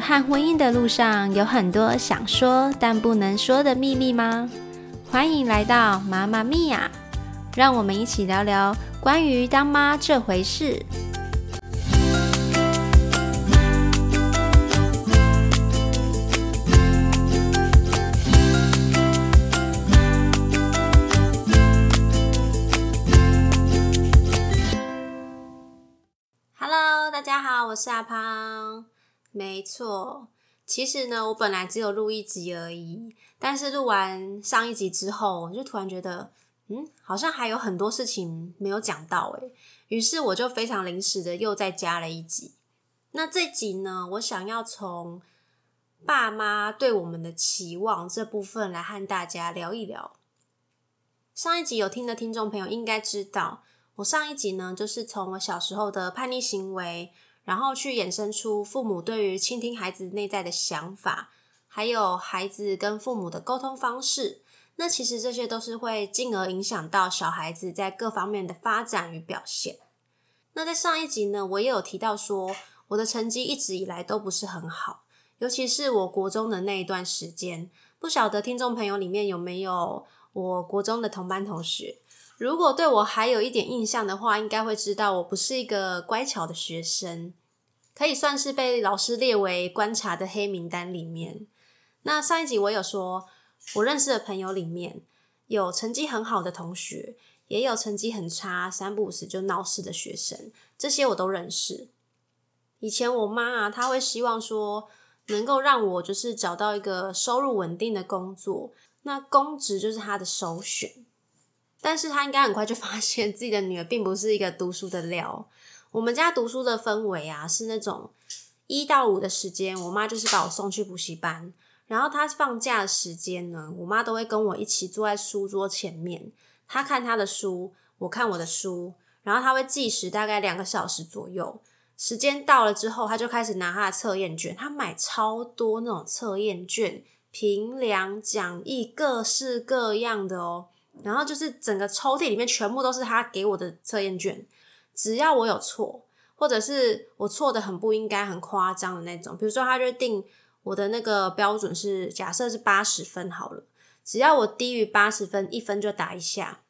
和婚姻的路上，有很多想说但不能说的秘密吗？欢迎来到妈妈咪呀，让我们一起聊聊关于当妈这回事。大家好，我是阿胖。没错，其实呢，我本来只有录一集而已，但是录完上一集之后，我就突然觉得，嗯，好像还有很多事情没有讲到诶。于是我就非常临时的又再加了一集。那这集呢，我想要从爸妈对我们的期望这部分来和大家聊一聊。上一集有听的听众朋友应该知道。我上一集呢，就是从我小时候的叛逆行为，然后去衍生出父母对于倾听孩子内在的想法，还有孩子跟父母的沟通方式。那其实这些都是会进而影响到小孩子在各方面的发展与表现。那在上一集呢，我也有提到说，我的成绩一直以来都不是很好，尤其是我国中的那一段时间。不晓得听众朋友里面有没有我国中的同班同学？如果对我还有一点印象的话，应该会知道我不是一个乖巧的学生，可以算是被老师列为观察的黑名单里面。那上一集我有说，我认识的朋友里面有成绩很好的同学，也有成绩很差、三不五时就闹事的学生，这些我都认识。以前我妈啊，她会希望说，能够让我就是找到一个收入稳定的工作，那公职就是她的首选。但是他应该很快就发现自己的女儿并不是一个读书的料。我们家读书的氛围啊，是那种一到五的时间，我妈就是把我送去补习班，然后她放假的时间呢，我妈都会跟我一起坐在书桌前面，她看她的书，我看我的书，然后她会计时大概两个小时左右。时间到了之后，她就开始拿她的测验卷，她买超多那种测验卷、评量、讲义，各式各样的哦。然后就是整个抽屉里面全部都是他给我的测验卷，只要我有错，或者是我错的很不应该、很夸张的那种，比如说他就定我的那个标准是假设是八十分好了，只要我低于八十分，一分就打一下。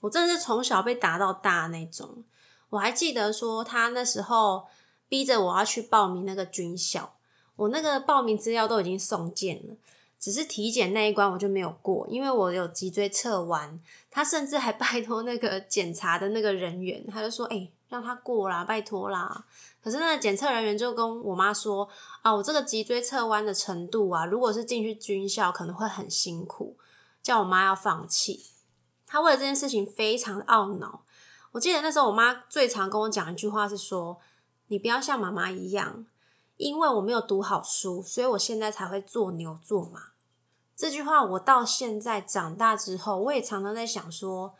我真的是从小被打到大那种。我还记得说他那时候逼着我要去报名那个军校，我那个报名资料都已经送件了。只是体检那一关我就没有过，因为我有脊椎侧弯。他甚至还拜托那个检查的那个人员，他就说：“哎，让他过啦，拜托啦。”可是那个检测人员就跟我妈说：“啊，我这个脊椎侧弯的程度啊，如果是进去军校可能会很辛苦，叫我妈要放弃。”他为了这件事情非常懊恼。我记得那时候我妈最常跟我讲一句话是说：“你不要像妈妈一样。”因为我没有读好书，所以我现在才会做牛做马。这句话我到现在长大之后，我也常常在想说，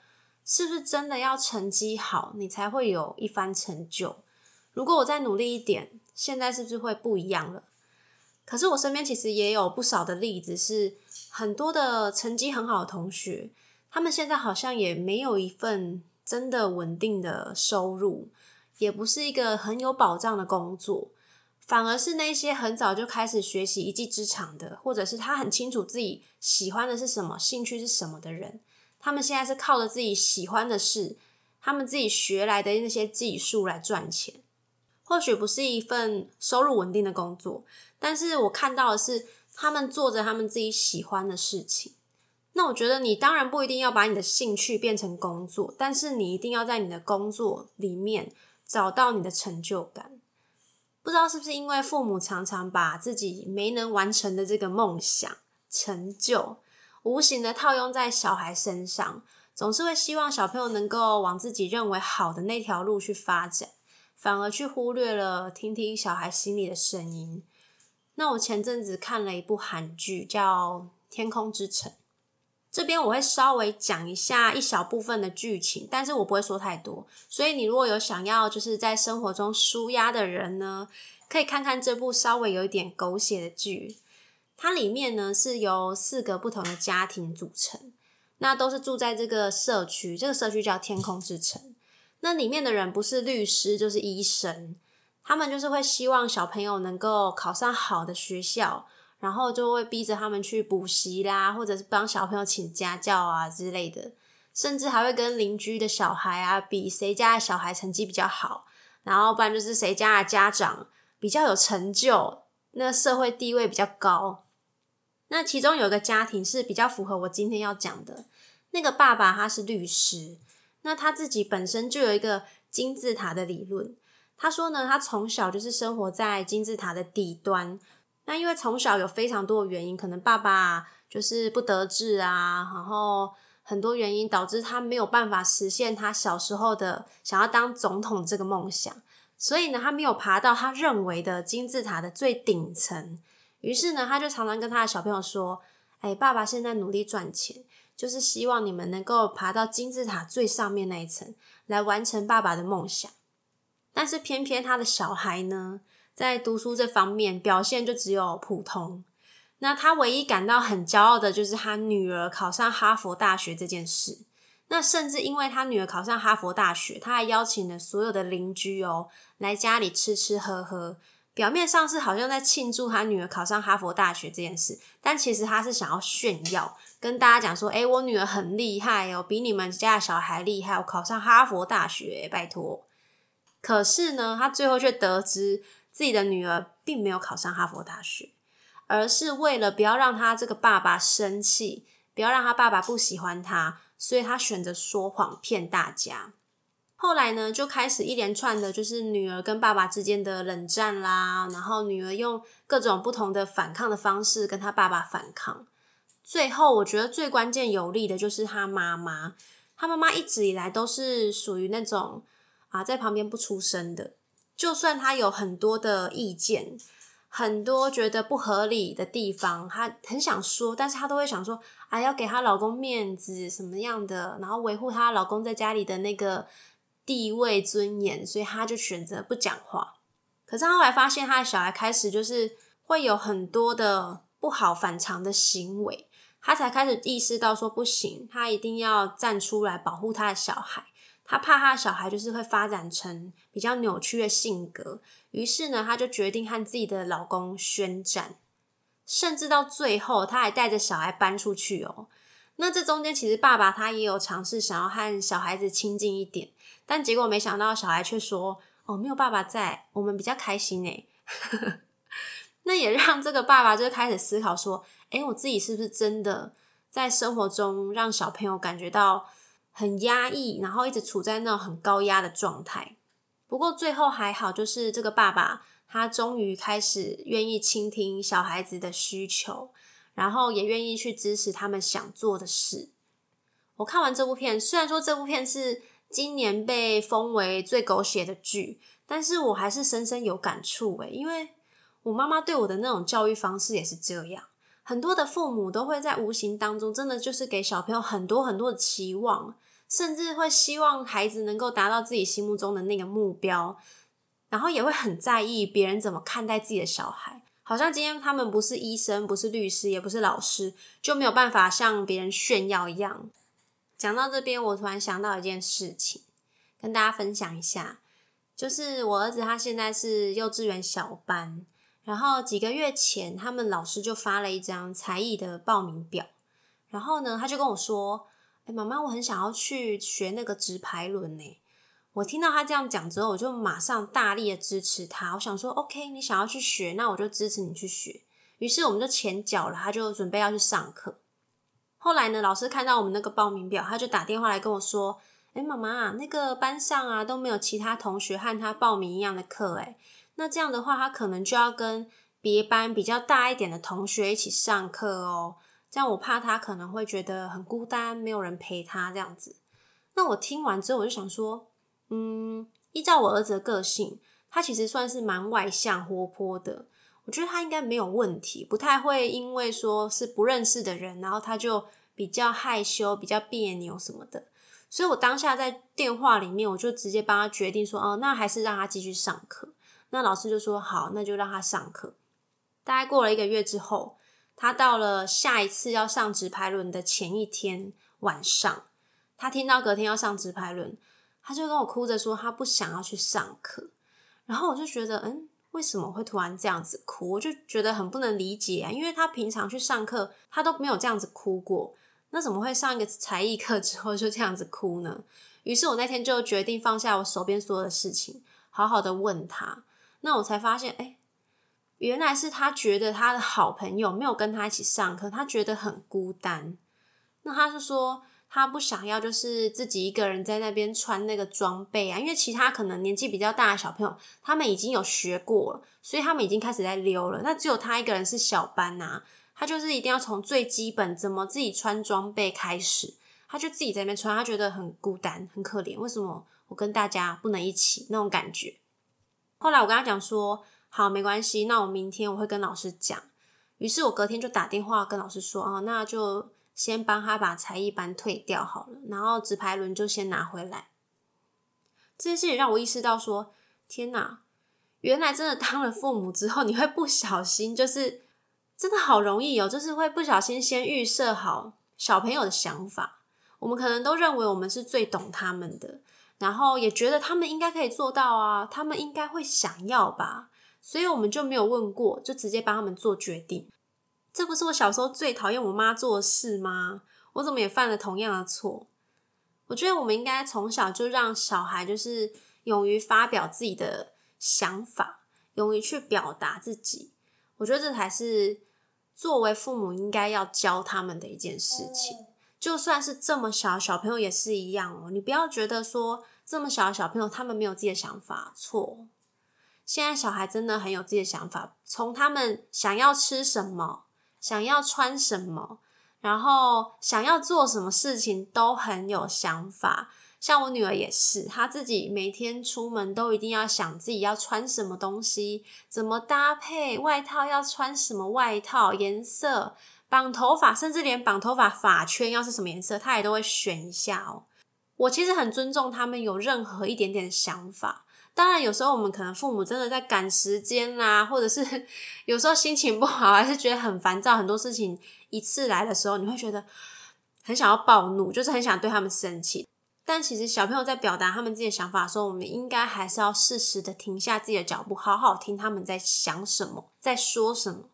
是不是真的要成绩好，你才会有一番成就？如果我再努力一点，现在是不是会不一样了？可是我身边其实也有不少的例子，是很多的成绩很好的同学，他们现在好像也没有一份真的稳定的收入，也不是一个很有保障的工作。反而是那些很早就开始学习一技之长的，或者是他很清楚自己喜欢的是什么、兴趣是什么的人，他们现在是靠着自己喜欢的事，他们自己学来的那些技术来赚钱。或许不是一份收入稳定的工作，但是我看到的是他们做着他们自己喜欢的事情。那我觉得你当然不一定要把你的兴趣变成工作，但是你一定要在你的工作里面找到你的成就感。不知道是不是因为父母常常把自己没能完成的这个梦想成就，无形的套用在小孩身上，总是会希望小朋友能够往自己认为好的那条路去发展，反而去忽略了听听小孩心里的声音。那我前阵子看了一部韩剧，叫《天空之城》。这边我会稍微讲一下一小部分的剧情，但是我不会说太多。所以你如果有想要就是在生活中舒压的人呢，可以看看这部稍微有一点狗血的剧。它里面呢是由四个不同的家庭组成，那都是住在这个社区，这个社区叫天空之城。那里面的人不是律师就是医生，他们就是会希望小朋友能够考上好的学校，然后就会逼着他们去补习啦，或者是帮小朋友请家教啊之类的，甚至还会跟邻居的小孩啊比谁家的小孩成绩比较好，然后不然就是谁家的家长比较有成就，那社会地位比较高。那其中有一个家庭是比较符合我今天要讲的，那个爸爸他是律师，那他自己本身就有一个金字塔的理论。他说呢，他从小就是生活在金字塔的底端。那因为从小有非常多的原因，可能爸爸就是不得志啊，然后很多原因导致他没有办法实现他小时候的想要当总统这个梦想。所以呢，他没有爬到他认为的金字塔的最顶层。于是呢，他就常常跟他的小朋友说：“哎，爸爸现在努力赚钱，就是希望你们能够爬到金字塔最上面那一层，来完成爸爸的梦想。”但是偏偏他的小孩呢，在读书这方面表现就只有普通。那他唯一感到很骄傲的就是他女儿考上哈佛大学这件事。那甚至因为他女儿考上哈佛大学，他还邀请了所有的邻居哦来家里吃吃喝喝。表面上是好像在庆祝他女儿考上哈佛大学这件事，但其实他是想要炫耀，跟大家讲说：“哎，我女儿很厉害哦，比你们家的小孩厉害，我考上哈佛大学，拜托。”可是呢，他最后却得知自己的女儿并没有考上哈佛大学，而是为了不要让他这个爸爸生气，不要让他爸爸不喜欢他，所以他选择说谎骗大家。后来呢，就开始一连串的，就是女儿跟爸爸之间的冷战啦，然后女儿用各种不同的反抗的方式跟他爸爸反抗。最后，我觉得最关键有力的就是他妈妈，他妈妈一直以来都是属于那种。啊，在旁边不出声的，就算他有很多的意见，很多觉得不合理的地方，他很想说，但是他都会想说，啊，要给她老公面子，什么样的，然后维护她老公在家里的那个地位尊严，所以他就选择不讲话。可是后来发现，他的小孩开始就是会有很多的不好反常的行为，他才开始意识到说不行，他一定要站出来保护他的小孩。他怕他的小孩就是会发展成比较扭曲的性格，于是呢，他就决定和自己的老公宣战，甚至到最后他还带着小孩搬出去哦。那这中间其实爸爸他也有尝试想要和小孩子亲近一点，但结果没想到小孩却说：“哦，没有爸爸在，我们比较开心呢。那也让这个爸爸就开始思考说：“诶，我自己是不是真的在生活中让小朋友感觉到？”很压抑，然后一直处在那种很高压的状态。不过最后还好，就是这个爸爸他终于开始愿意倾听小孩子的需求，然后也愿意去支持他们想做的事。我看完这部片，虽然说这部片是今年被封为最狗血的剧，但是我还是深深有感触诶，因为我妈妈对我的那种教育方式也是这样。很多的父母都会在无形当中，真的就是给小朋友很多很多的期望。甚至会希望孩子能够达到自己心目中的那个目标，然后也会很在意别人怎么看待自己的小孩。好像今天他们不是医生，不是律师，也不是老师，就没有办法向别人炫耀一样。讲到这边，我突然想到一件事情，跟大家分享一下，就是我儿子他现在是幼稚园小班，然后几个月前，他们老师就发了一张才艺的报名表，然后呢，他就跟我说。哎，妈妈，我很想要去学那个直排轮呢。我听到他这样讲之后，我就马上大力的支持他。我想说，OK，你想要去学，那我就支持你去学。于是我们就前脚了，他就准备要去上课。后来呢，老师看到我们那个报名表，他就打电话来跟我说：“哎，妈妈，那个班上啊都没有其他同学和他报名一样的课，哎，那这样的话，他可能就要跟别班比较大一点的同学一起上课哦。”这样我怕他可能会觉得很孤单，没有人陪他这样子。那我听完之后，我就想说，嗯，依照我儿子的个性，他其实算是蛮外向、活泼的。我觉得他应该没有问题，不太会因为说是不认识的人，然后他就比较害羞、比较别扭什么的。所以我当下在电话里面，我就直接帮他决定说，哦，那还是让他继续上课。那老师就说好，那就让他上课。大概过了一个月之后。他到了下一次要上直排轮的前一天晚上，他听到隔天要上直排轮，他就跟我哭着说他不想要去上课。然后我就觉得，嗯，为什么会突然这样子哭？我就觉得很不能理解啊，因为他平常去上课，他都没有这样子哭过，那怎么会上一个才艺课之后就这样子哭呢？于是我那天就决定放下我手边所有的事情，好好的问他。那我才发现，哎，原来是他觉得他的好朋友没有跟他一起上课，他觉得很孤单。那他是说。他不想要，就是自己一个人在那边穿那个装备啊，因为其他可能年纪比较大的小朋友，他们已经有学过了，所以他们已经开始在溜了。那只有他一个人是小班呐，他就是一定要从最基本怎么自己穿装备开始，他就自己在那边穿，他觉得很孤单、很可怜。为什么我跟大家不能一起那种感觉？后来我跟他讲说，好，没关系，那我明天我会跟老师讲。于是我隔天就打电话跟老师说，啊，那就。先帮他把才艺班退掉好了，然后纸牌轮就先拿回来。这件事情让我意识到说：天哪，原来真的当了父母之后，你会不小心，就是真的好容易哦，就是会不小心先预设好小朋友的想法。我们可能都认为我们是最懂他们的，然后也觉得他们应该可以做到啊，他们应该会想要吧，所以我们就没有问过，就直接帮他们做决定。这不是我小时候最讨厌我妈做的事吗？我怎么也犯了同样的错？我觉得我们应该从小就让小孩就是勇于发表自己的想法，勇于去表达自己。我觉得这才是作为父母应该要教他们的一件事情。就算是这么小小朋友也是一样哦。你不要觉得说这么小的小朋友他们没有自己的想法，错。现在小孩真的很有自己的想法，从他们想要吃什么。想要穿什么，然后想要做什么事情都很有想法。像我女儿也是，她自己每天出门都一定要想自己要穿什么东西，怎么搭配外套，要穿什么外套颜色，绑头发，甚至连绑头发发圈要是什么颜色，他也都会选一下哦。我其实很尊重他们有任何一点点想法。当然，有时候我们可能父母真的在赶时间啦，或者是 有时候心情不好，还是觉得很烦躁，很多事情一次来的时候，你会觉得很想要暴怒，就是很想对他们生气。但其实小朋友在表达他们自己的想法的时候，我们应该还是要适时的停下自己的脚步，好好听他们在想什么，在说什么。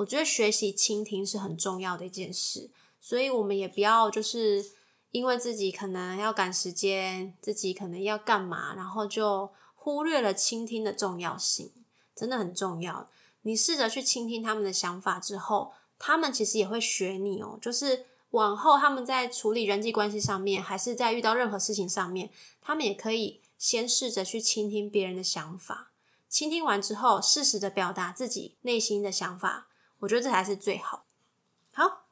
我觉得学习倾听是很重要的一件事，所以我们也不要就是。因为自己可能要赶时间，自己可能要干嘛，然后就忽略了倾听的重要性，真的很重要。你试着去倾听他们的想法之后，他们其实也会学你哦。就是往后他们在处理人际关系上面，还是在遇到任何事情上面，他们也可以先试着去倾听别人的想法。倾听完之后，适时的表达自己内心的想法，我觉得这才是最好。好，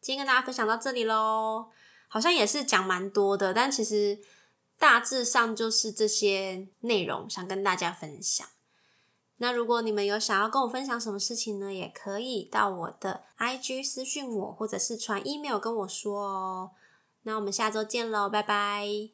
今天跟大家分享到这里喽。好像也是讲蛮多的，但其实大致上就是这些内容想跟大家分享。那如果你们有想要跟我分享什么事情呢，也可以到我的 IG 私讯我，或者是传 email 跟我说哦。那我们下周见喽，拜拜。